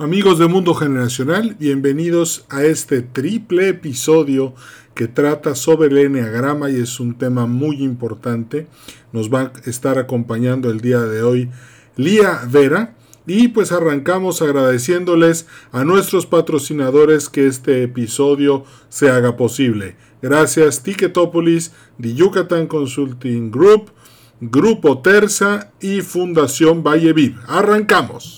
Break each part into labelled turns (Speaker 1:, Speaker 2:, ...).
Speaker 1: Amigos de Mundo Generacional, bienvenidos a este triple episodio que trata sobre el enneagrama y es un tema muy importante. Nos va a estar acompañando el día de hoy Lía Vera. Y pues arrancamos agradeciéndoles a nuestros patrocinadores que este episodio se haga posible. Gracias Ticketopolis, The Yucatan Consulting Group, Grupo Terza y Fundación Valle Viv. Arrancamos.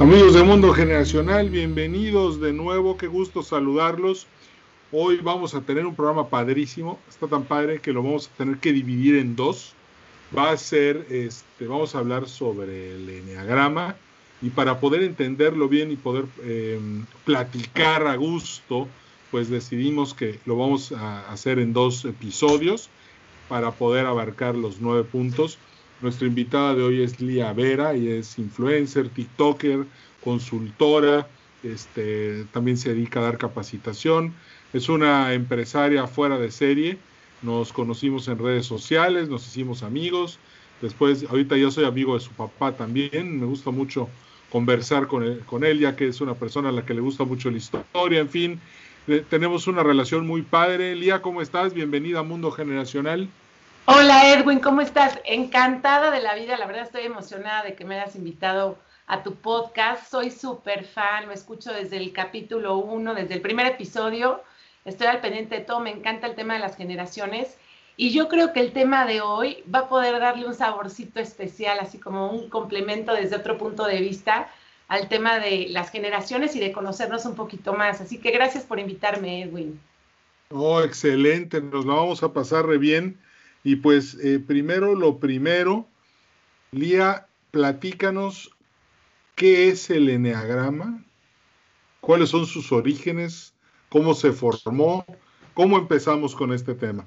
Speaker 1: Amigos de Mundo Generacional, bienvenidos de nuevo, qué gusto saludarlos. Hoy vamos a tener un programa padrísimo, está tan padre que lo vamos a tener que dividir en dos. Va a ser, este, vamos a hablar sobre el enneagrama y para poder entenderlo bien y poder em, platicar a gusto, pues decidimos que lo vamos a hacer en dos episodios para poder abarcar los nueve puntos. Nuestra invitada de hoy es Lía Vera, y es influencer, TikToker, consultora, este, también se dedica a dar capacitación, es una empresaria fuera de serie, nos conocimos en redes sociales, nos hicimos amigos, después, ahorita yo soy amigo de su papá también, me gusta mucho conversar con él, con él ya que es una persona a la que le gusta mucho la historia, en fin, eh, tenemos una relación muy padre. Lía, ¿cómo estás? Bienvenida a Mundo Generacional.
Speaker 2: Hola Edwin, ¿cómo estás? Encantada de la vida, la verdad estoy emocionada de que me hayas invitado a tu podcast. Soy súper fan, lo escucho desde el capítulo 1, desde el primer episodio. Estoy al pendiente de todo, me encanta el tema de las generaciones. Y yo creo que el tema de hoy va a poder darle un saborcito especial, así como un complemento desde otro punto de vista al tema de las generaciones y de conocernos un poquito más. Así que gracias por invitarme, Edwin.
Speaker 1: Oh, excelente, nos la vamos a pasar re bien. Y pues eh, primero lo primero, Lía, platícanos qué es el eneagrama, cuáles son sus orígenes, cómo se formó, cómo empezamos con este tema.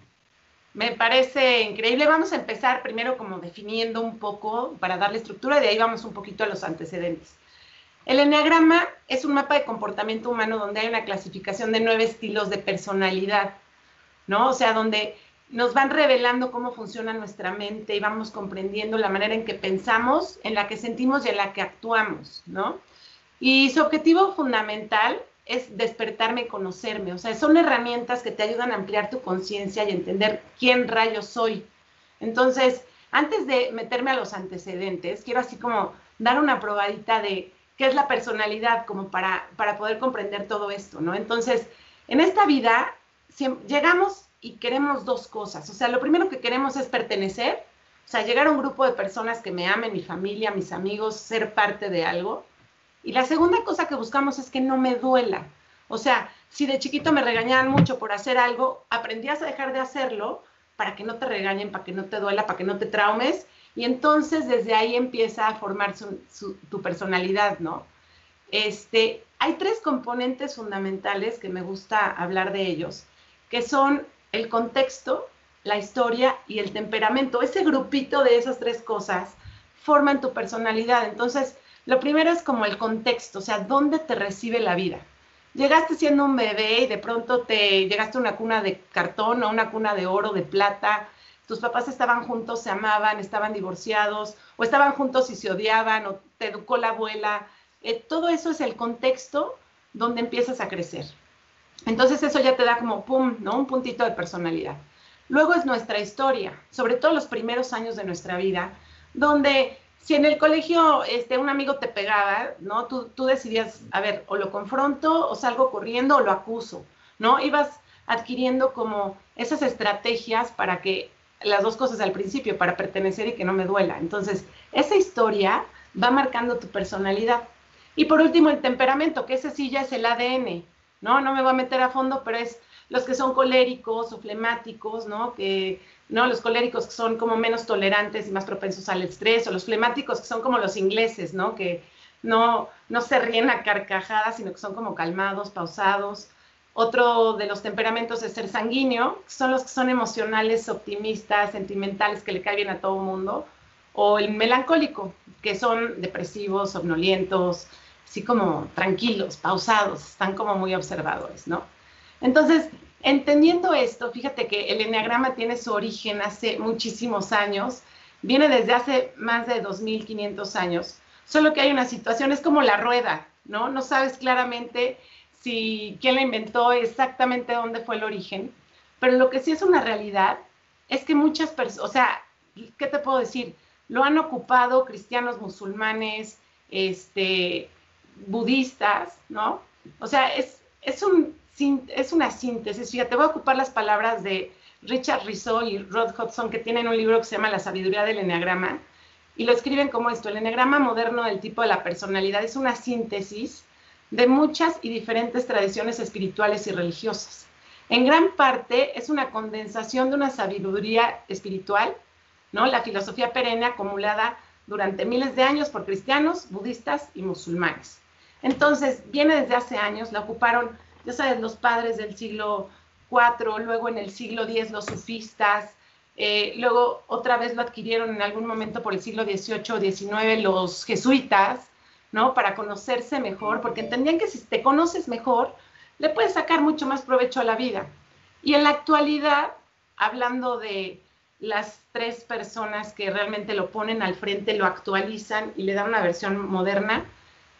Speaker 2: Me parece increíble. Vamos a empezar primero como definiendo un poco para darle estructura y de ahí vamos un poquito a los antecedentes. El eneagrama es un mapa de comportamiento humano donde hay una clasificación de nueve estilos de personalidad, ¿no? O sea, donde nos van revelando cómo funciona nuestra mente y vamos comprendiendo la manera en que pensamos, en la que sentimos y en la que actuamos, ¿no? Y su objetivo fundamental es despertarme y conocerme, o sea, son herramientas que te ayudan a ampliar tu conciencia y entender quién rayo soy. Entonces, antes de meterme a los antecedentes, quiero así como dar una probadita de qué es la personalidad, como para, para poder comprender todo esto, ¿no? Entonces, en esta vida llegamos y queremos dos cosas. O sea, lo primero que queremos es pertenecer, o sea, llegar a un grupo de personas que me amen, mi familia, mis amigos, ser parte de algo. Y la segunda cosa que buscamos es que no me duela. O sea, si de chiquito me regañaban mucho por hacer algo, aprendías a dejar de hacerlo para que no te regañen, para que no te duela, para que no te traumes. Y entonces desde ahí empieza a formar tu personalidad, ¿no? Este, hay tres componentes fundamentales que me gusta hablar de ellos, que son el contexto, la historia y el temperamento. Ese grupito de esas tres cosas forman tu personalidad. Entonces, lo primero es como el contexto, o sea, dónde te recibe la vida. Llegaste siendo un bebé y de pronto te llegaste a una cuna de cartón o una cuna de oro, de plata. Tus papás estaban juntos, se amaban, estaban divorciados, o estaban juntos y se odiaban, o te educó la abuela. Eh, todo eso es el contexto donde empiezas a crecer. Entonces eso ya te da como, pum, ¿no? Un puntito de personalidad. Luego es nuestra historia, sobre todo los primeros años de nuestra vida, donde si en el colegio este, un amigo te pegaba, ¿no? Tú, decidías, a ver, o lo confronto, o salgo corriendo, o lo acuso, ¿no? Ibas adquiriendo como esas estrategias para que las dos cosas al principio, para pertenecer y que no me duela. Entonces, esa historia va marcando tu personalidad. Y por último, el temperamento, que ese sí ya es el ADN, ¿no? No me voy a meter a fondo, pero es los que son coléricos o flemáticos, ¿no? Que, ¿no? Los coléricos que son como menos tolerantes y más propensos al estrés, o los flemáticos que son como los ingleses, ¿no? Que, no, no se ríen a carcajadas, sino que son como calmados, pausados. Otro de los temperamentos es ser sanguíneo, son los que son emocionales, optimistas, sentimentales, que le cae bien a todo el mundo. O el melancólico, que son depresivos, somnolientos, así como tranquilos, pausados, están como muy observadores, ¿no? Entonces, entendiendo esto, fíjate que el enneagrama tiene su origen hace muchísimos años, viene desde hace más de 2.500 años, solo que hay una situación, es como la rueda, ¿no? No sabes claramente si quién la inventó, exactamente dónde fue el origen, pero lo que sí es una realidad es que muchas personas, o sea, ¿qué te puedo decir? Lo han ocupado cristianos, musulmanes, este, budistas, ¿no? O sea, es, es, un, es una síntesis. Fíjate, voy a ocupar las palabras de Richard Rizzo y Rod Hudson, que tienen un libro que se llama La sabiduría del enneagrama, y lo escriben como esto, el enneagrama moderno del tipo de la personalidad es una síntesis de muchas y diferentes tradiciones espirituales y religiosas. En gran parte es una condensación de una sabiduría espiritual, ¿no? La filosofía perenne acumulada durante miles de años por cristianos, budistas y musulmanes. Entonces, viene desde hace años, la ocuparon, ya sabes, los padres del siglo IV, luego en el siglo X los sufistas, eh, luego otra vez lo adquirieron en algún momento por el siglo XVIII o XIX los jesuitas, ¿no? Para conocerse mejor, porque entendían que si te conoces mejor, le puedes sacar mucho más provecho a la vida. Y en la actualidad, hablando de las tres personas que realmente lo ponen al frente, lo actualizan y le dan una versión moderna,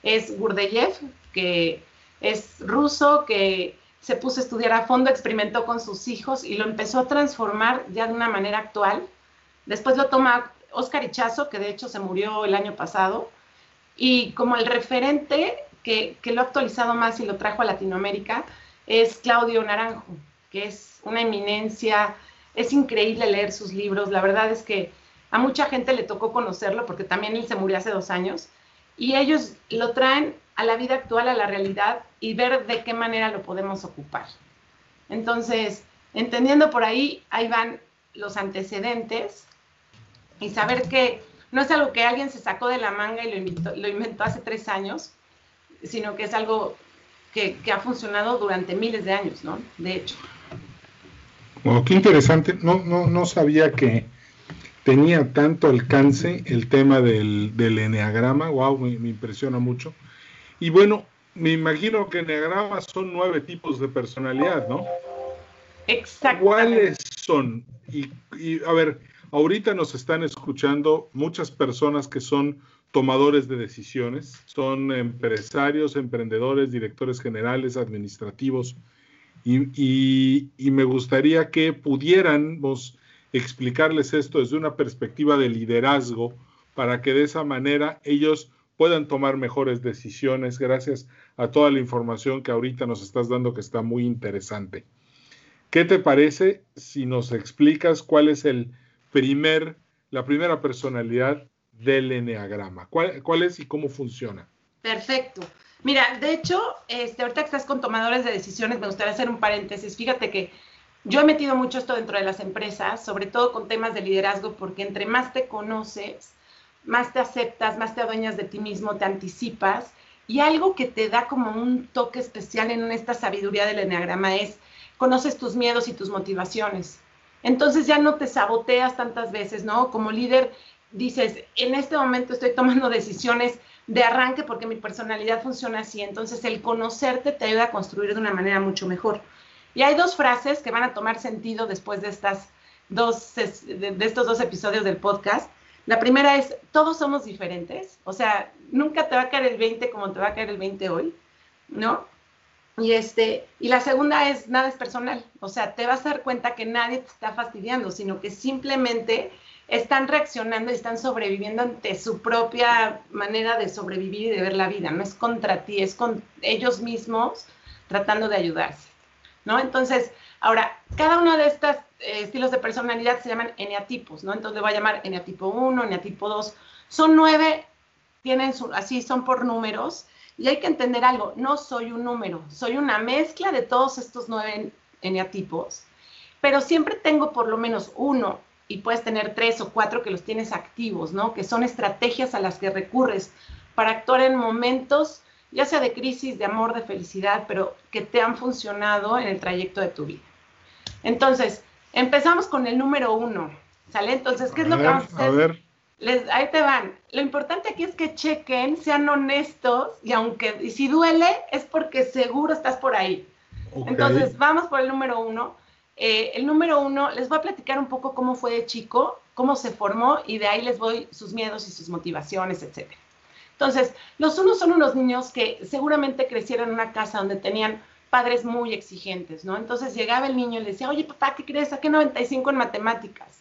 Speaker 2: es Gurdeyev, que es ruso, que se puso a estudiar a fondo, experimentó con sus hijos y lo empezó a transformar ya de una manera actual. Después lo toma Oscar Ichazo, que de hecho se murió el año pasado, y como el referente que, lo ha actualizado más y lo trajo a Latinoamérica es Claudio Naranjo, que es una eminencia, es increíble leer sus libros, la verdad es que a mucha gente le tocó conocerlo porque también él se murió hace dos años y ellos lo traen a la vida actual, a la realidad y ver de qué manera lo podemos ocupar. Entonces, entendiendo por ahí, ahí van los antecedentes y saber que no es algo que alguien se sacó de la manga y lo, inventó, lo inventó hace tres años, sino que es algo que, ha funcionado durante miles de años, ¿no? De hecho.
Speaker 1: Qué interesante. No, no, no sabía que tenía tanto alcance el tema del, del eneagrama. Wow, me, impresiona mucho. Y bueno, me imagino que eneagramas son nueve tipos de personalidad, ¿no?
Speaker 2: Exacto.
Speaker 1: ¿Cuáles son? y, a ver, Ahorita nos están escuchando muchas personas que son tomadores de decisiones, son empresarios, emprendedores, directores generales, administrativos, y, me gustaría que pudiéramos explicarles esto desde una perspectiva de liderazgo para que de esa manera ellos puedan tomar mejores decisiones gracias a toda la información que ahorita nos estás dando que está muy interesante. ¿Qué te parece si nos explicas cuál es el primer, la primera personalidad del eneagrama. ¿Cuál, es y cómo funciona?
Speaker 2: Perfecto. Mira, de hecho, este, ahorita que estás con tomadores de decisiones, me gustaría hacer un paréntesis. Fíjate que yo he metido mucho esto dentro de las empresas, sobre todo con temas de liderazgo, porque entre más te conoces, más te aceptas, más te adueñas de ti mismo, te anticipas. Y algo que te da como un toque especial en esta sabiduría del eneagrama es, conoces tus miedos y tus motivaciones entonces ya no te saboteas tantas veces, ¿no? Como líder dices, en este momento estoy tomando decisiones de arranque porque mi personalidad funciona así, entonces el conocerte te ayuda a construir de una manera mucho mejor. Y hay dos frases que van a tomar sentido después de, estas dos, de estos dos episodios del podcast. La primera es, todos somos diferentes, o sea, nunca te va a caer el 20 como te va a caer el 20 hoy, ¿no? Y, este, y la segunda es, nada es personal. O sea, te vas a dar cuenta que nadie te está fastidiando, sino que simplemente están reaccionando y están sobreviviendo ante su propia manera de sobrevivir y de ver la vida. No es contra ti, es con ellos mismos tratando de ayudarse. ¿No? Entonces, ahora, cada uno de estos eh, estilos de personalidad se llaman eneatipos, ¿no? Entonces le voy a llamar eneatipo 1, eneatipo 2. Son nueve, tienen su, así son por números y hay que entender algo, no soy un número, soy una mezcla de todos estos nueve eneatipos, pero siempre tengo por lo menos uno y puedes tener tres o cuatro que los tienes activos, ¿no? Que son estrategias a las que recurres para actuar en momentos, ya sea de crisis, de amor, de felicidad, pero que te han funcionado en el trayecto de tu vida. Entonces, empezamos con el número uno, ¿sale? Entonces, ¿qué es lo que vamos a hacer? A ver. Les, ahí te van. Lo importante aquí es que chequen, sean honestos y aunque y si duele es porque seguro estás por ahí. Entonces, vamos por el número uno. Eh, el número uno, les voy a platicar un poco cómo fue de chico, cómo se formó y de ahí les voy sus miedos y sus motivaciones, etc. Entonces, los unos son unos niños que seguramente crecieron en una casa donde tenían padres muy exigentes, ¿no? Entonces llegaba el niño y le decía, oye papá, ¿qué crees? Saqué 95 en matemáticas.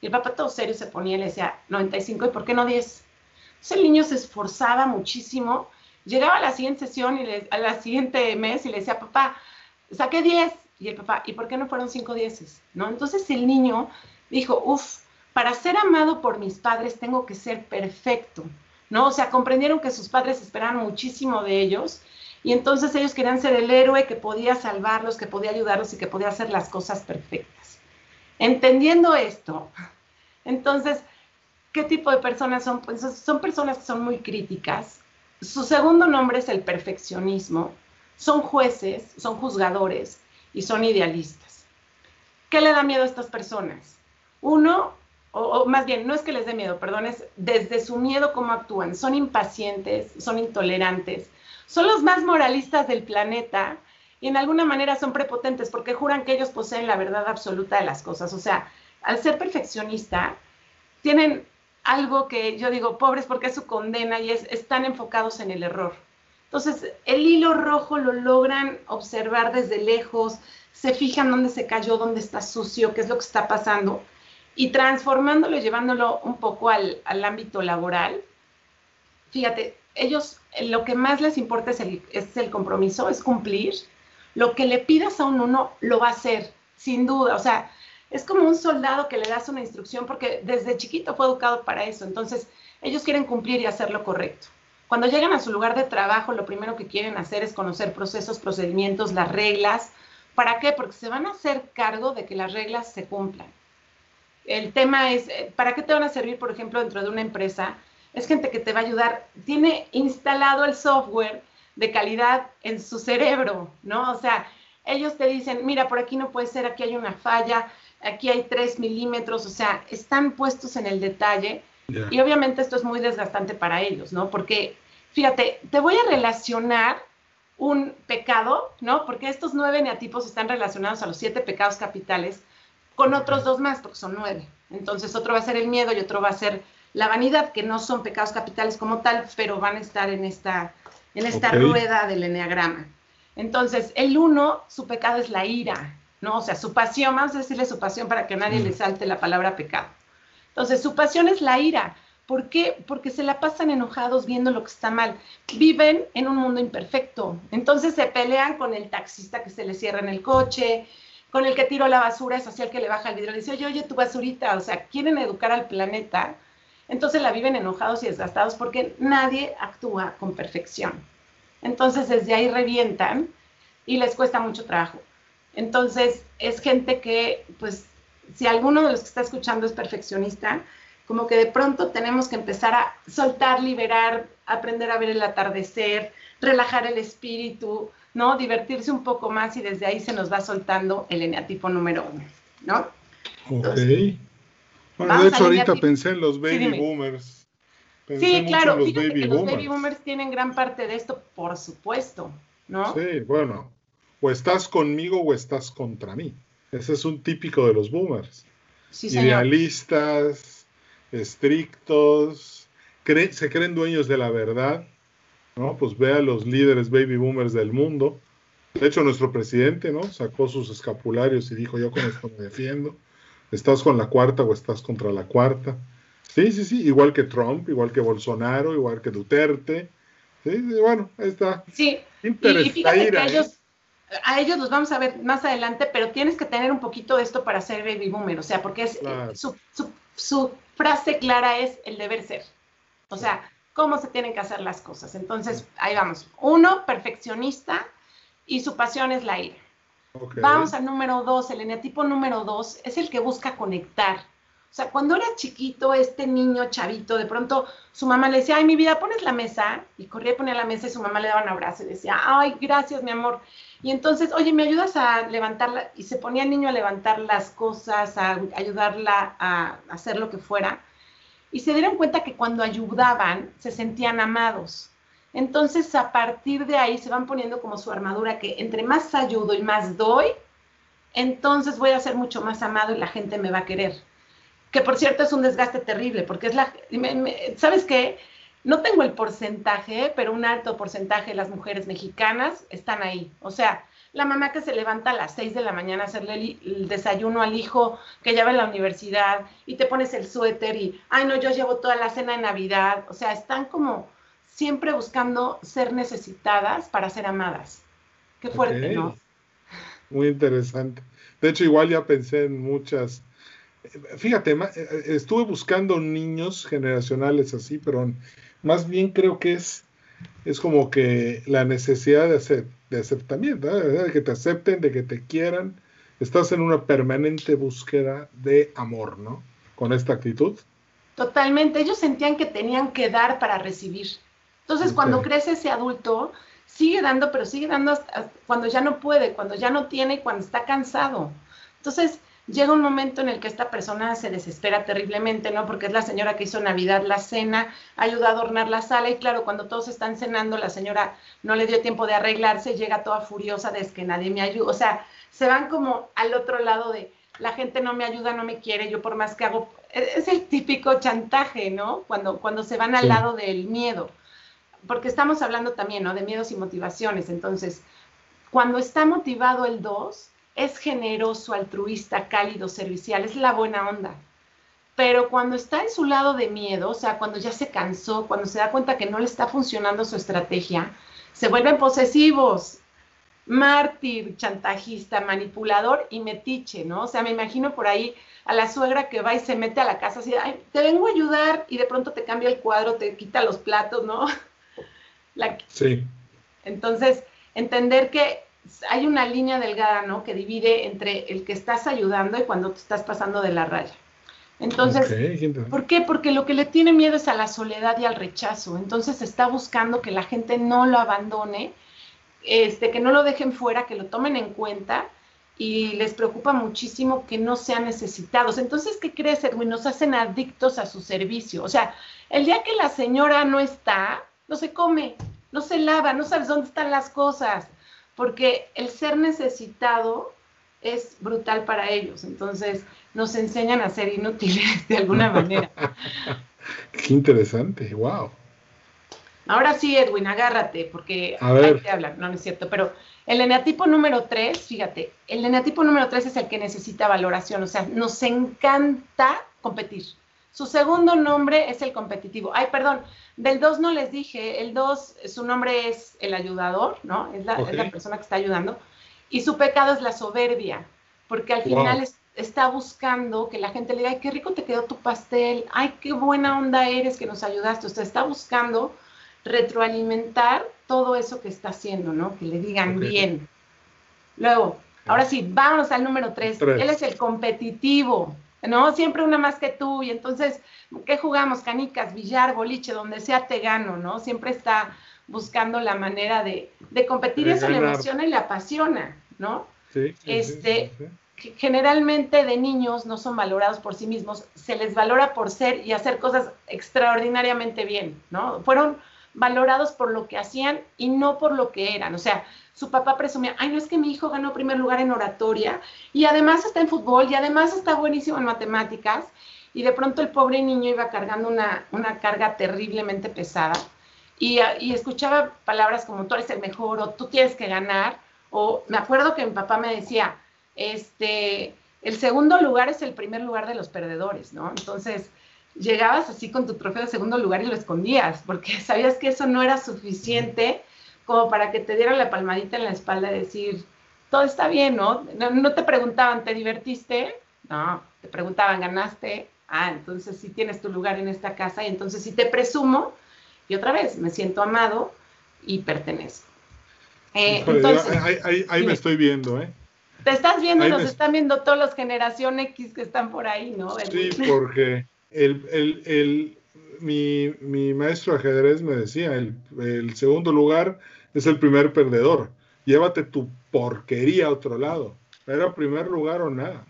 Speaker 2: Y el papá todo serio se ponía y le decía, 95, ¿y por qué no 10? Entonces el niño se esforzaba muchísimo, llegaba a la siguiente sesión y le, a la siguiente mes y le decía, papá, saqué 10. Y el papá, ¿y por qué no fueron 5 dieces? ¿No? Entonces el niño dijo, uff, para ser amado por mis padres tengo que ser perfecto, ¿no? O sea, comprendieron que sus padres esperaban muchísimo de ellos y entonces ellos querían ser el héroe que podía salvarlos, que podía ayudarlos y que podía hacer las cosas perfectas. Entendiendo esto, entonces, ¿qué tipo de personas son? Pues son personas que son muy críticas. Su segundo nombre es el perfeccionismo. Son jueces, son juzgadores y son idealistas. ¿Qué le da miedo a estas personas? Uno, o, más bien, no es que les dé miedo, perdón, es desde su miedo cómo actúan. Son impacientes, son intolerantes, son los más moralistas del planeta y en alguna manera son prepotentes porque juran que ellos poseen la verdad absoluta de las cosas. O sea, al ser perfeccionista, tienen algo que yo digo, pobres porque es su condena y es, están enfocados en el error. Entonces, el hilo rojo lo logran observar desde lejos, se fijan dónde se cayó, dónde está sucio, qué es lo que está pasando, y transformándolo llevándolo un poco al, ámbito laboral. Fíjate, ellos lo que más les importa es el, es el compromiso, es cumplir. Lo que le pidas a un uno, lo va a hacer, sin duda. O sea, es como un soldado que le das una instrucción porque desde chiquito fue educado para eso. Entonces, ellos quieren cumplir y hacer lo correcto. Cuando llegan a su lugar de trabajo, lo primero que quieren hacer es conocer procesos, procedimientos, las reglas. ¿Para qué? Porque se van a hacer cargo de que las reglas se cumplan. El tema es, eh, ¿para qué te van a servir, por ejemplo, dentro de una empresa? Es gente que te va a ayudar, tiene instalado el software de calidad en su cerebro, ¿no? O sea, ellos te dicen, mira, por aquí no puede ser, aquí hay una falla, aquí hay tres milímetros, o sea, están puestos en el detalle y obviamente esto es muy desgastante para ellos, ¿no? Porque, fíjate, te voy a relacionar un pecado, ¿no? Porque estos nueve neatipos están relacionados a los siete pecados capitales con otros dos más, porque son nueve. Entonces, otro va a ser el miedo y otro va a ser la vanidad, que no son pecados capitales como tal, pero van a estar en esta, en esta rueda del eneagrama. Entonces, el uno, su pecado es la ira, ¿no? O sea, su pasión, vamos a decirle su pasión para que nadie le mm. salte la palabra pecado. Entonces, su pasión es la ira. ¿Por qué? Porque se la pasan enojados viendo lo que está mal. Viven en un mundo imperfecto. Entonces se pelean con el taxista que se le cierra en el coche, con el que tiró la basura, es el que le baja el vidrio y dice, oye, oye, tu basurita. O sea, quieren educar al planeta. Entonces la viven enojados y desgastados porque nadie actúa con perfección. Entonces desde ahí revientan y les cuesta mucho trabajo. Entonces es gente que, pues, si alguno de los que está escuchando es perfeccionista, como que de pronto tenemos que empezar a soltar, liberar, aprender a ver el atardecer, relajar el espíritu, ¿no? Divertirse un poco más y desde ahí se nos va soltando el eneatipo número uno, ¿no?
Speaker 1: ok. bueno, de hecho ahorita pensé en los baby boomers.
Speaker 2: sí, claro, los, baby, que los baby boomers tienen gran parte de esto, por supuesto, ¿no?
Speaker 1: Sí, bueno, o estás conmigo o estás contra mí. Ese es un típico de los boomers. Idealistas, estrictos, se creen dueños de la verdad. ¿No? Pues ve a los líderes baby boomers del mundo. De hecho, nuestro presidente, ¿no? Sacó sus escapularios y dijo, yo con esto me defiendo. ¿Estás con la cuarta o estás contra la cuarta? Sí, sí, sí, igual que Trump, igual que Bolsonaro, igual que Duterte. Sí, bueno, ahí está.
Speaker 2: Sí, y, fíjate que ¿eh? ellos, a ellos los vamos a ver más adelante, pero tienes que tener un poquito de esto para ser baby boomer, o sea, porque es su, frase clara es el deber ser. O sea, cómo se tienen que hacer las cosas. Entonces, ahí vamos. Uno, perfeccionista y su pasión es la ira. Vamos al número dos. El eneatipo número dos es el que busca conectar. O sea, cuando era chiquito, este niño chavito, de pronto su mamá le decía, ay, mi vida, pones la mesa, y corría y ponía la mesa y su mamá le daba un abrazo y decía, ay, gracias, mi amor. Y entonces, oye, ¿me ayudas a levantarla? Y se ponía el niño a levantar las cosas, a ayudarla a hacer lo que fuera. Y se dieron cuenta que cuando ayudaban, se sentían amados. Entonces, a partir de ahí se van poniendo como su armadura, que entre más ayudo y más doy, entonces voy a ser mucho más amado y la gente me va a querer. Que por cierto es un desgaste terrible, porque es la... ¿Sabes qué? No tengo el porcentaje, pero un alto porcentaje de las mujeres mexicanas están ahí. O sea, la mamá que se levanta a las 6 de la mañana a hacerle el, desayuno al hijo que ya va a la universidad y te pones el suéter y, ay, no, yo llevo toda la cena de Navidad. O sea, están como siempre buscando ser necesitadas para ser amadas. Qué fuerte, ¿no?
Speaker 1: Muy interesante. De hecho, igual ya pensé en muchas. Fíjate, eh, estuve buscando niños generacionales así, pero más bien creo que es, es como que la necesidad de, hacer, de aceptamiento, de que te acepten, de que te quieran. Estás en una permanente búsqueda de amor, ¿no? Con esta actitud.
Speaker 2: Totalmente. Ellos sentían que tenían que dar para recibir. Entonces, cuando crece ese adulto, sigue dando, pero sigue dando hasta cuando ya no puede, cuando ya no tiene, cuando está cansado. Entonces, llega un momento en el que esta persona se desespera terriblemente, ¿no? Porque es la señora que hizo Navidad la cena, ayuda a adornar la sala y claro, cuando todos están cenando, la señora no le dio tiempo de arreglarse, llega toda furiosa de que nadie me ayuda. O sea, se van como al otro lado de la gente no me ayuda, no me quiere, yo por más que hago, e-, es el típico chantaje, ¿no? Cuando, cuando se van al lado del miedo. Porque estamos hablando también, ¿no? De miedos y motivaciones. Entonces, cuando está motivado el 2, es generoso, altruista, cálido, servicial, es la buena onda. Pero cuando está en su lado de miedo, o sea, cuando ya se cansó, cuando se da cuenta que no le está funcionando su estrategia, se vuelven posesivos, mártir, chantajista, manipulador y metiche, ¿no? O sea, me imagino por ahí a la suegra que va y se mete a la casa así, Ay, te vengo a ayudar y de pronto te cambia el cuadro, te quita los platos, ¿no?
Speaker 1: Sí.
Speaker 2: Entonces, entender que hay una línea delgada, ¿no? Que divide entre el que estás ayudando y cuando te estás pasando de la raya. Entonces, ¿por qué? Porque lo que le tiene miedo es a la soledad y al rechazo. Entonces está buscando que la gente no lo abandone, este, que no lo dejen fuera, que lo tomen en cuenta y les preocupa muchísimo que no sean necesitados. Entonces, ¿qué crees, Edwin? Nos hacen adictos a su servicio. O sea, el día que la señora no está, no se come, no se lava, no sabes dónde están las cosas porque el ser necesitado es brutal para ellos. Entonces, nos enseñan a ser inútiles de alguna manera.
Speaker 1: Qué interesante, wow.
Speaker 2: Ahora sí, Edwin, agárrate, porque hay que hablar, no, no es cierto, pero el eneatipo número 3, fíjate, el eneatipo número 3 es el que necesita valoración, o sea, nos encanta competir. Su segundo nombre es el competitivo. Ay, perdón, del 2 no les dije, el 2, su nombre es el ayudador, ¿no? Es la, persona que está ayudando. Y su pecado es la soberbia, porque al final está buscando que la gente le diga, ay, qué rico te quedó tu pastel, ay, qué buena onda eres que nos ayudaste. Usted está buscando retroalimentar todo eso que está haciendo, ¿no? Que le digan bien. Luego, ahora sí, vamos al número 3. Él es el competitivo. ¿No? Siempre una más que tú, y entonces, ¿qué jugamos? Canicas, billar, boliche, donde sea te gano, ¿no? Siempre está buscando la manera de, competir, y eso le emociona y le apasiona, ¿no? Sí, este, generalmente de niños no son valorados por sí mismos, se les valora por ser y hacer cosas extraordinariamente bien, ¿no? Fueron valorados por lo que hacían y no por lo que eran. O sea, su papá presumía, ay, no es que mi hijo ganó primer lugar en oratoria y además está en fútbol y además está buenísimo en matemáticas. Y de pronto el pobre niño iba cargando una, una carga terriblemente pesada y, y, escuchaba palabras como tú eres el mejor o tú tienes que ganar. O me acuerdo que mi papá me decía, este, el segundo lugar es el primer lugar de los perdedores, ¿no? Entonces, llegabas así con tu trofeo de segundo lugar y lo escondías, porque sabías que eso no era suficiente como para que te dieran la palmadita en la espalda y decir, todo está bien, ¿no? ¿no? te preguntaban, ¿te divertiste? No, te preguntaban, ¿ganaste? Ah, entonces sí tienes tu lugar en esta casa y entonces sí te presumo y otra vez me siento amado y pertenezco.
Speaker 1: Eh, entonces, ahí, me estoy viendo, ¿eh?
Speaker 2: Te estás viendo, nos están viendo todos los generación X que están por ahí, ¿no?
Speaker 1: Sí, porque el, mi, maestro de ajedrez me decía, el, segundo lugar es el primer perdedor. Llévate tu porquería a otro lado. Era primer lugar o nada.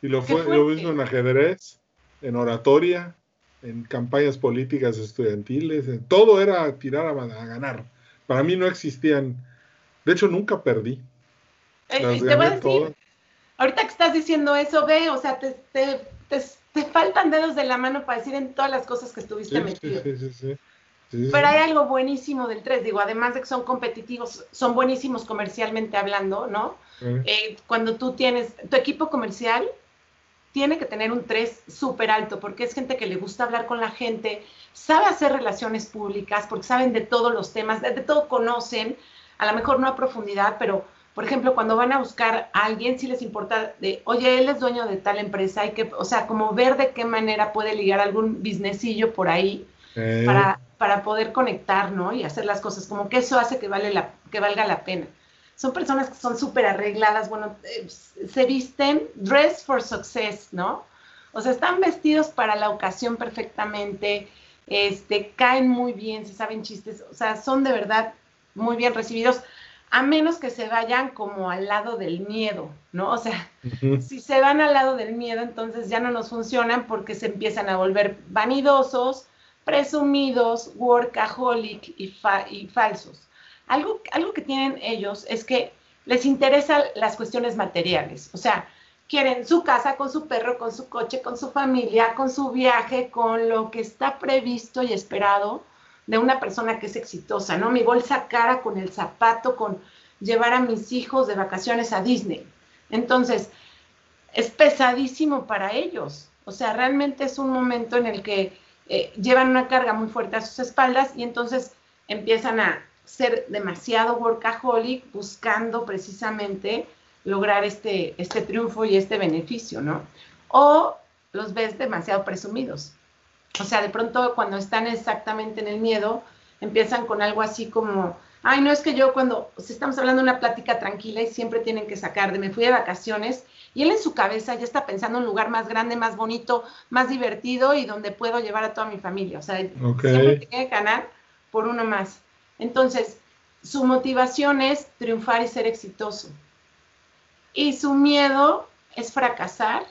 Speaker 1: Y lo fue lo mismo en ajedrez, en oratoria, en campañas políticas estudiantiles, todo era tirar a, ganar. Para mí no existían, de hecho nunca perdí.
Speaker 2: Eh, te voy a decir, ahorita que estás diciendo eso, ve, o sea, te, te, te, faltan dedos de la mano para decir en todas las cosas que estuviste metido. Sí, sí, Pero hay algo buenísimo del 3, digo, además de que son competitivos, son buenísimos comercialmente hablando, ¿no? Eh, cuando tú tienes tu equipo comercial, tiene que tener un 3 súper alto, porque es gente que le gusta hablar con la gente, sabe hacer relaciones públicas, porque saben de todos los temas, de, todo conocen, a lo mejor no a profundidad, pero por ejemplo, cuando van a buscar a alguien, si les importa de, oye, él es dueño de tal empresa, hay que, o sea, como ver de qué manera puede ligar algún businessillo por ahí para, para poder conectar, ¿no? Y hacer las cosas, como que eso hace que, vale la, que valga la pena son personas que son súper arregladas, bueno, eh, se visten dress for success, ¿no? O sea, están vestidos para la ocasión perfectamente, este, caen muy bien, se saben chistes, o sea, son de verdad muy bien recibidos, a menos que se vayan como al lado del miedo, ¿no? O sea, si se van al lado del miedo, entonces ya no nos funcionan porque se empiezan a volver vanidosos, presumidos, workaholic y, y falsos. Algo, algo que tienen ellos es que les interesan las cuestiones materiales, o sea, quieren su casa con su perro, con su coche, con su familia, con su viaje, con lo que está previsto y esperado de una persona que es exitosa, ¿no? Mi bolsa cara con el zapato, con llevar a mis hijos de vacaciones a Disney. Entonces, es pesadísimo para ellos. O sea, realmente es un momento en el que eh, llevan una carga muy fuerte a sus espaldas y entonces empiezan a, ser demasiado workaholic buscando precisamente lograr este, este triunfo y este beneficio, ¿no? O los ves demasiado presumidos. O sea, de pronto cuando están exactamente en el miedo, empiezan con algo así como, ay, no es que yo cuando, o estamos hablando de una plática tranquila y siempre tienen que sacar de me fui de vacaciones y él en su cabeza ya está pensando en un lugar más grande, más bonito, más divertido y donde puedo llevar a toda mi familia. O sea, siempre tiene que ganar por uno más. Entonces, su motivación es triunfar y ser exitoso. Y su miedo es fracasar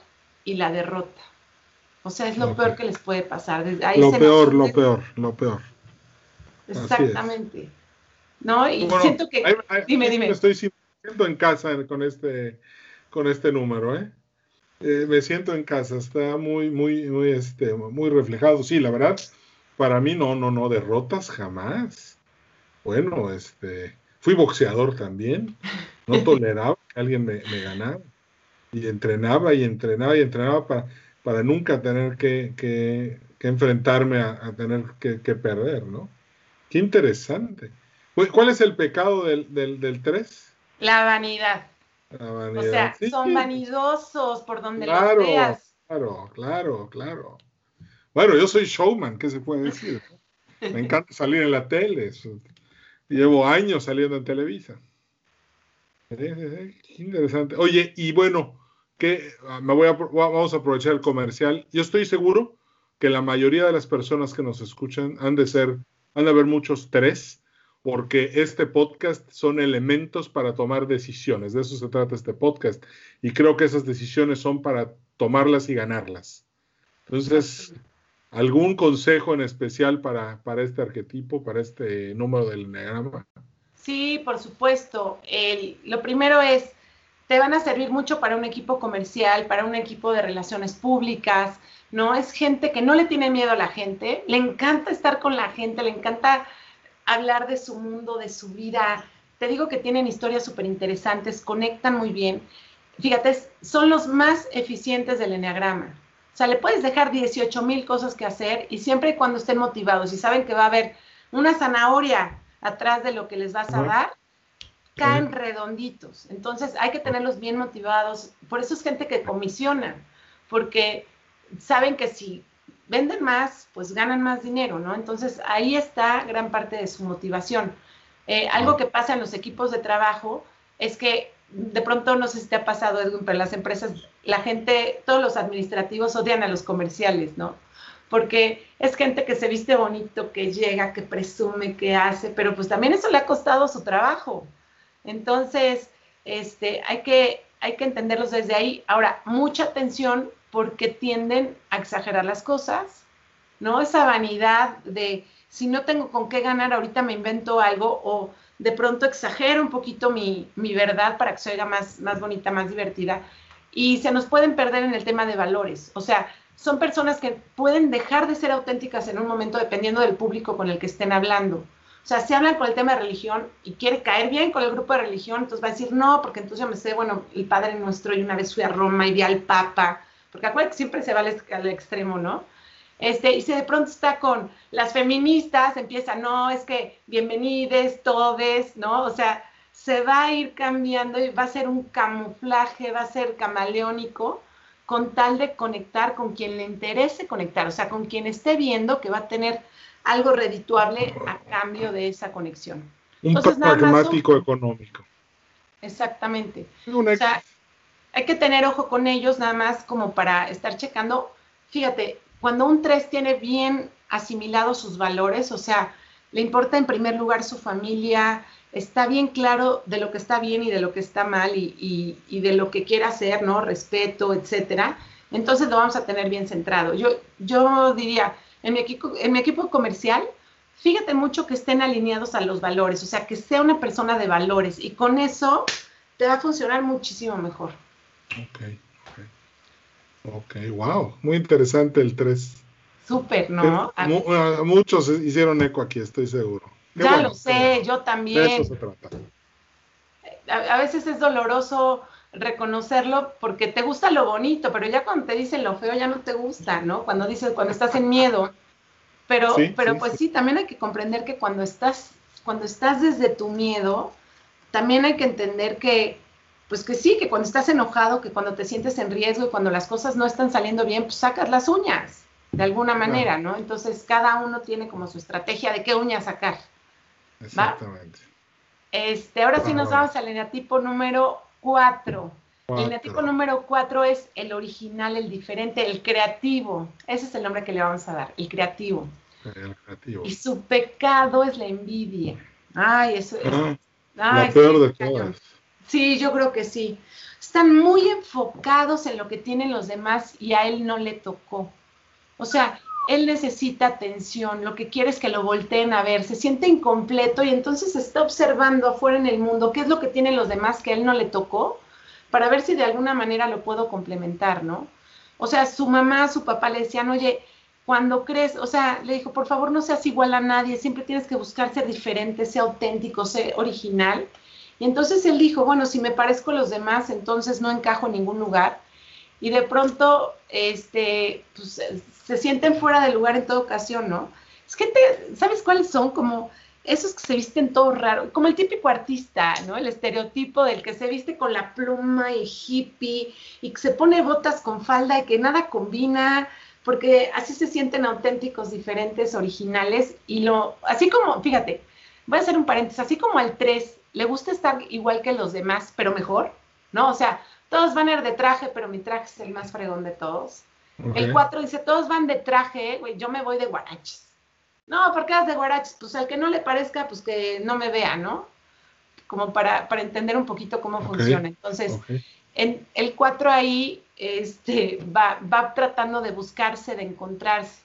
Speaker 2: y la derrota. O sea, es lo peor que les puede pasar.
Speaker 1: lo peor, lo peor, lo peor.
Speaker 2: Exactamente. ¿No? Y siento que... dime, dime.
Speaker 1: Me estoy sintiendo en casa con este, con este número, ¿eh? ¿eh? me siento en casa, está muy, muy, muy, este, muy reflejado. Sí, la verdad, para mí no, no, no, derrotas jamás bueno, este, fui boxeador también, no toleraba que alguien me, ganara. Y entrenaba y entrenaba y entrenaba para, para nunca tener que, enfrentarme a, tener que, perder, ¿no? Qué interesante. ¿Cuál es el pecado del, del, 3?
Speaker 2: La vanidad. La vanidad. O sea, son vanidosos por donde claro, los veas.
Speaker 1: Claro, claro, claro. Bueno, yo soy showman, ¿qué se puede decir? Me encanta salir en la tele. Llevo años saliendo en Televisa. Qué interesante. Oye, y bueno, que ah, me voy a, vamos a aprovechar el comercial. Yo estoy seguro que la mayoría de las personas que nos escuchan han de ser, han de haber muchos tres, porque este podcast son elementos para tomar decisiones. De eso se trata este podcast. Y creo que esas decisiones son para tomarlas y ganarlas. Entonces, ¿Algún consejo en especial para, para este arquetipo, para este número del enneagrama?
Speaker 2: Sí, por supuesto. El, lo primero es, te van a servir mucho para un equipo comercial, para un equipo de relaciones públicas, ¿no? Es gente que no le tiene miedo a la gente, le encanta estar con la gente, le encanta hablar de su mundo, de su vida. Te digo que tienen historias súper interesantes, conectan muy bien. Fíjate, son los más eficientes del enneagrama. O sea, le puedes dejar 18 mil cosas que hacer y siempre y cuando estén motivados y saben que va a haber una zanahoria atrás de lo que les vas a dar, caen redonditos. Entonces hay que tenerlos bien motivados. Por eso es gente que comisiona, porque saben que si venden más, pues ganan más dinero, ¿no? Entonces ahí está gran parte de su motivación. Eh, algo que pasa en los equipos de trabajo es que de pronto no sé si te ha pasado, Edwin, pero las empresas, la gente, todos los administrativos odian a los comerciales, ¿no? Porque es gente que se viste bonito, que llega, que presume, que hace, pero pues también eso le ha costado su trabajo. Entonces, este, hay que, hay que entenderlos desde ahí. Ahora, mucha atención porque tienden a exagerar las cosas, ¿no? Esa vanidad de si no tengo con qué ganar, ahorita me invento algo o de pronto exagero un poquito mi, verdad para que se oiga más, más bonita, más divertida. Y se nos pueden perder en el tema de valores. O sea, son personas que pueden dejar de ser auténticas en un momento dependiendo del público con el que estén hablando. O sea, si hablan con el tema de religión y quiere caer bien con el grupo de religión, entonces va a decir, no, porque entonces yo me sé, bueno, el Padre Nuestro, y una vez fui a Roma y vi al Papa, porque acuérdate que siempre se va al, al extremo, ¿no? Este, y si de pronto está con las feministas, empieza, no, es que bienvenides, todes, ¿no? O sea, se va a ir cambiando y va a ser un camuflaje, va a ser camaleónico, con tal de conectar con quien le interese conectar, o sea, con quien esté viendo que va a tener algo redituable a cambio de esa conexión.
Speaker 1: Un pragmático económico.
Speaker 2: Exactamente. O sea, hay que tener ojo con ellos nada más como para estar checando. Fíjate, cuando un 3 tiene bien asimilados sus valores, o sea, le importa en primer lugar su familia, está bien claro de lo que está bien y de lo que está mal y, de lo que quiere hacer, ¿no? Respeto, etcétera. Entonces lo vamos a tener bien centrado. Yo, yo diría, en mi, equipo, en mi equipo comercial, fíjate mucho que estén alineados a los valores, o sea, que sea una persona de valores y con eso te va a funcionar muchísimo mejor.
Speaker 1: Ok. Ok, wow, muy interesante el 3.
Speaker 2: Súper, ¿no?
Speaker 1: muchos hicieron eco aquí, estoy seguro.
Speaker 2: ya lo sé, yo también. De eso se trata. A, veces es doloroso reconocerlo porque te gusta lo bonito, pero ya cuando te dicen lo feo ya no te gusta, ¿no? Cuando dices, cuando estás en miedo. Pero, pero pues sí. también hay que comprender que cuando estás, cuando estás desde tu miedo, también hay que entender que pues que sí, que cuando estás enojado, que cuando te sientes en riesgo y cuando las cosas no están saliendo bien, pues sacas las uñas, de alguna manera, ¿no? Entonces cada uno tiene como su estrategia de qué uñas sacar. Exactamente. Este, ahora sí nos vamos al eneatipo número 4. El eneatipo número 4 es el original, el diferente, el creativo. Ese es el nombre que le vamos a dar, el creativo. El creativo. Y su pecado es la envidia. Ay, eso es.
Speaker 1: Ah, la peor de todas.
Speaker 2: Sí, yo creo que sí. Están muy enfocados en lo que tienen los demás y a él no le tocó. O sea, él necesita atención, lo que quiere es que lo volteen a ver, se siente incompleto y entonces está observando afuera en el mundo qué es lo que tienen los demás que él no le tocó para ver si de alguna manera lo puedo complementar, ¿no? O sea, su mamá, su papá le decían, oye, cuando crees, o sea, le dijo, por favor no seas igual a nadie, siempre tienes que buscar ser diferente, ser auténtico, ser original. Y entonces él dijo, bueno, si me parezco a los demás, entonces no encajo en ningún lugar. Y de pronto, este, pues, se sienten fuera de lugar en toda ocasión, ¿no? Es que, te, ¿sabes cuáles son? Como esos que se visten todo raro, como el típico artista, ¿no? El estereotipo del que se viste con la pluma y hippie y que se pone botas con falda y que nada combina, porque así se sienten auténticos, diferentes, originales y lo, así como, fíjate, voy a hacer un paréntesis, así como al 3 le gusta estar igual que los demás, pero mejor, ¿no? O sea, todos van a ir de traje, pero mi traje es el más fregón de todos. El 4 dice, todos van de traje, güey, yo me voy de guaraches. No, ¿por qué vas de guaraches? Pues al que no le parezca, pues que no me vea, ¿no? Como para, para entender un poquito cómo funciona. Entonces, en el 4 ahí este, va, va tratando de buscarse, de encontrarse.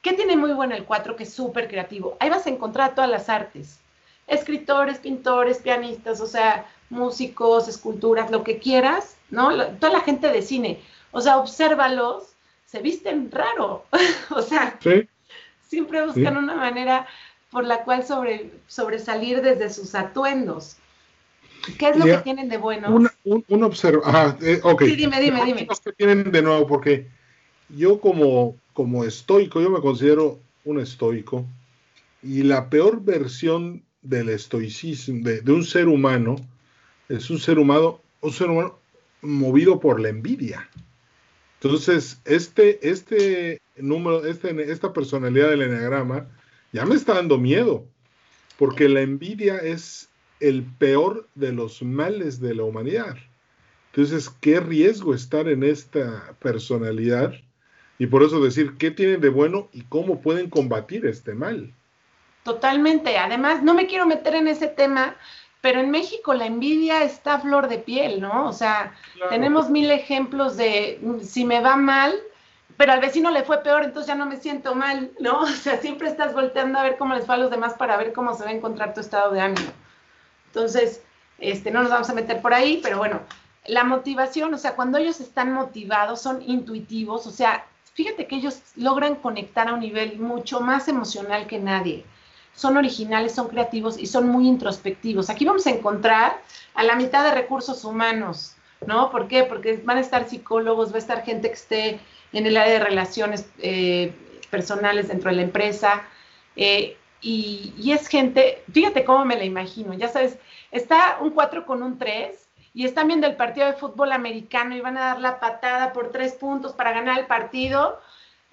Speaker 2: ¿Qué tiene muy bueno el 4 que es súper creativo? Ahí vas a encontrar todas las artes escritores, pintores, pianistas, o sea, músicos, esculturas, lo que quieras, ¿no? Toda la gente de cine, o sea, obsérvalos, se visten raro, o sea, siempre buscan una manera por la cual sobre, sobresalir desde sus atuendos. ¿Qué es lo que tienen de bueno?
Speaker 1: Un, un, observa, eh, ok.
Speaker 2: Sí, dime, dime, dime.
Speaker 1: que tienen de nuevo? Porque yo como, como estoico, yo me considero un estoico, y la peor versión del estoicismo, de, un ser humano, es un ser humano, un ser humano movido por la envidia. Entonces, este, este número, este, esta personalidad del enneagrama ya me está dando miedo, porque la envidia es el peor de los males de la humanidad. Entonces, qué riesgo estar en esta personalidad y por eso decir qué tienen de bueno y cómo pueden combatir este mal.
Speaker 2: Totalmente. Además, no me quiero meter en ese tema, pero en México la envidia está a flor de piel, ¿no? O sea, tenemos mil ejemplos de si me va mal, pero al vecino le fue peor, entonces ya no me siento mal, ¿no? O sea, siempre estás volteando a ver cómo les fue a los demás para ver cómo se va a encontrar tu estado de ánimo. Entonces, este, no nos vamos a meter por ahí, pero bueno, la motivación, o sea, cuando ellos están motivados, son intuitivos, o sea, fíjate que ellos logran conectar a un nivel mucho más emocional que nadie son originales, son creativos y son muy introspectivos. Aquí vamos a encontrar a la mitad de recursos humanos, ¿no? ¿Por qué? Porque van a estar psicólogos, va a estar gente que esté en el área de relaciones eh, personales dentro de la empresa. Eh, y, es gente, fíjate cómo me la imagino, ya sabes, está un 4 con un 3 y están viendo el partido de fútbol americano y van a dar la patada por tres puntos para ganar el partido,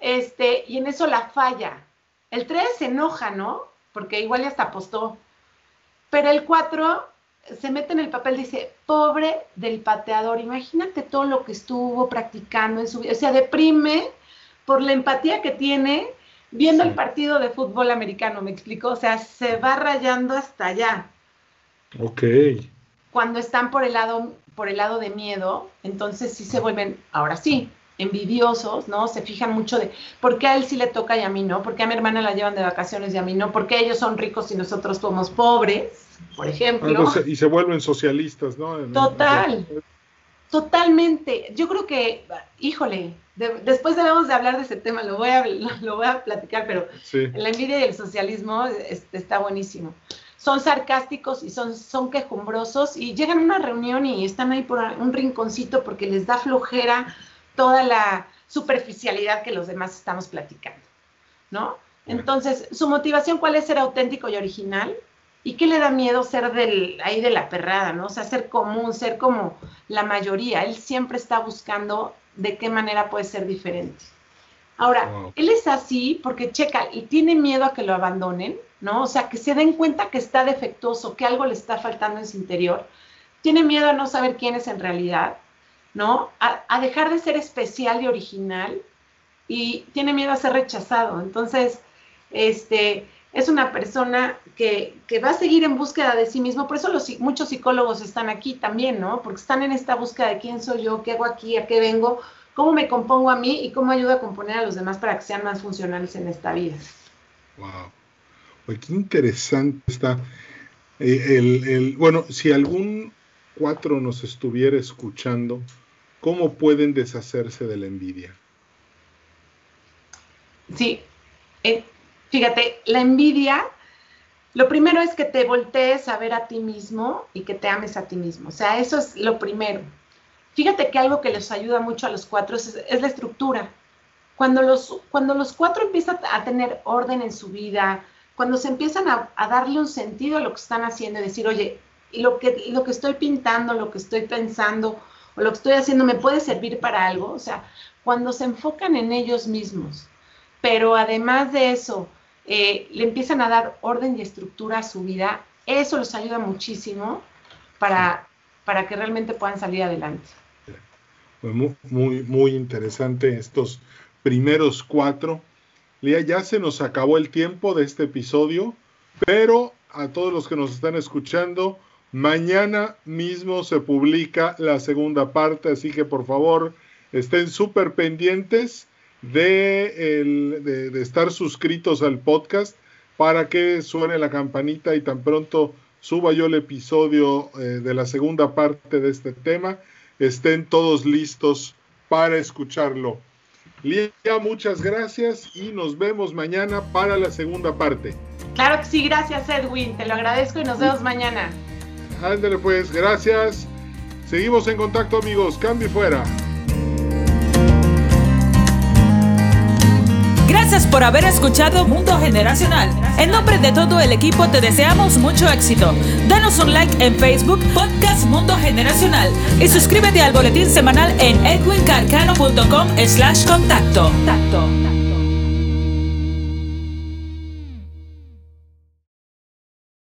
Speaker 2: este, y en eso la falla. El 3 se enoja, ¿no? Porque igual ya hasta apostó. Pero el 4 se mete en el papel, dice, pobre del pateador, imagínate todo lo que estuvo practicando en su vida, o sea, deprime por la empatía que tiene viendo el partido de fútbol americano, me explico, o sea, se va rayando hasta allá.
Speaker 1: Ok.
Speaker 2: Cuando están por el lado, por el lado de miedo, entonces sí se vuelven, ahora sí, envidiosos, ¿no? Se fijan mucho de por qué a él sí le toca y a mí no, por qué a mi hermana la llevan de vacaciones y a mí no, por qué ellos son ricos y nosotros somos pobres, por ejemplo.
Speaker 1: y se vuelven socialistas, ¿no?
Speaker 2: Total, totalmente. Yo creo que, híjole, después debemos de hablar de ese tema, lo voy a, lo, voy a platicar, pero la envidia y el socialismo está buenísimo. Son sarcásticos y son, son quejumbrosos y llegan a una reunión y están ahí por un rinconcito porque les da flojera toda la superficialidad que los demás estamos platicando, ¿no? Entonces, su motivación, ¿cuál es ser auténtico y original? ¿Y qué le da miedo ser del, ahí de la perrada, ¿no? O sea, ser común, ser como la mayoría. Él siempre está buscando de qué manera puede ser diferente. Ahora, él es así porque checa y tiene miedo a que lo abandonen, ¿no? O sea, que se den cuenta que está defectuoso, que algo le está faltando en su interior. Tiene miedo a no saber quién es en realidad. ¿No? A, dejar de ser especial y original y tiene miedo a ser rechazado. Entonces, este, es una persona que, va a seguir en búsqueda de sí mismo. Por eso los, muchos psicólogos están aquí también, ¿no? Porque están en esta búsqueda de quién soy yo, qué hago aquí, a qué vengo, cómo me compongo a mí y cómo ayudo a componer a los demás para que sean más funcionales en esta vida.
Speaker 1: Wow. qué interesante está. Eh, el, bueno, si algún cuatro nos estuviera escuchando, ¿Cómo pueden deshacerse de la envidia?
Speaker 2: Sí, eh, fíjate, la envidia, lo primero es que te voltees a ver a ti mismo y que te ames a ti mismo. O sea, eso es lo primero. Fíjate que algo que les ayuda mucho a los cuatro es, la estructura. Cuando los, cuando los cuatro empiezan a tener orden en su vida, cuando se empiezan a, a, darle un sentido a lo que están haciendo y decir, oye, lo que, lo que estoy pintando, lo que estoy pensando, o lo que estoy haciendo me puede servir para algo. O sea, cuando se enfocan en ellos mismos, pero además de eso, eh, le empiezan a dar orden y estructura a su vida, eso los ayuda muchísimo para, para que realmente puedan salir adelante.
Speaker 1: Muy, muy, muy interesante estos primeros cuatro. Lía, ya se nos acabó el tiempo de este episodio, pero a todos los que nos están escuchando, Mañana mismo se publica la segunda parte, así que por favor estén súper pendientes de, de, estar suscritos al podcast para que suene la campanita y tan pronto suba yo el episodio eh, de la segunda parte de este tema, estén todos listos para escucharlo. Lía, muchas gracias y nos vemos mañana para la segunda parte.
Speaker 2: Claro que sí, gracias Edwin, te lo agradezco y nos vemos mañana.
Speaker 1: Ándale pues, gracias. Seguimos en contacto amigos, cambio fuera.
Speaker 3: Gracias por haber escuchado Mundo Generacional. En nombre de todo el equipo te deseamos mucho éxito. Danos un like en Facebook, Podcast Mundo Generacional y suscríbete al boletín semanal en edwincarcano.com slash contacto.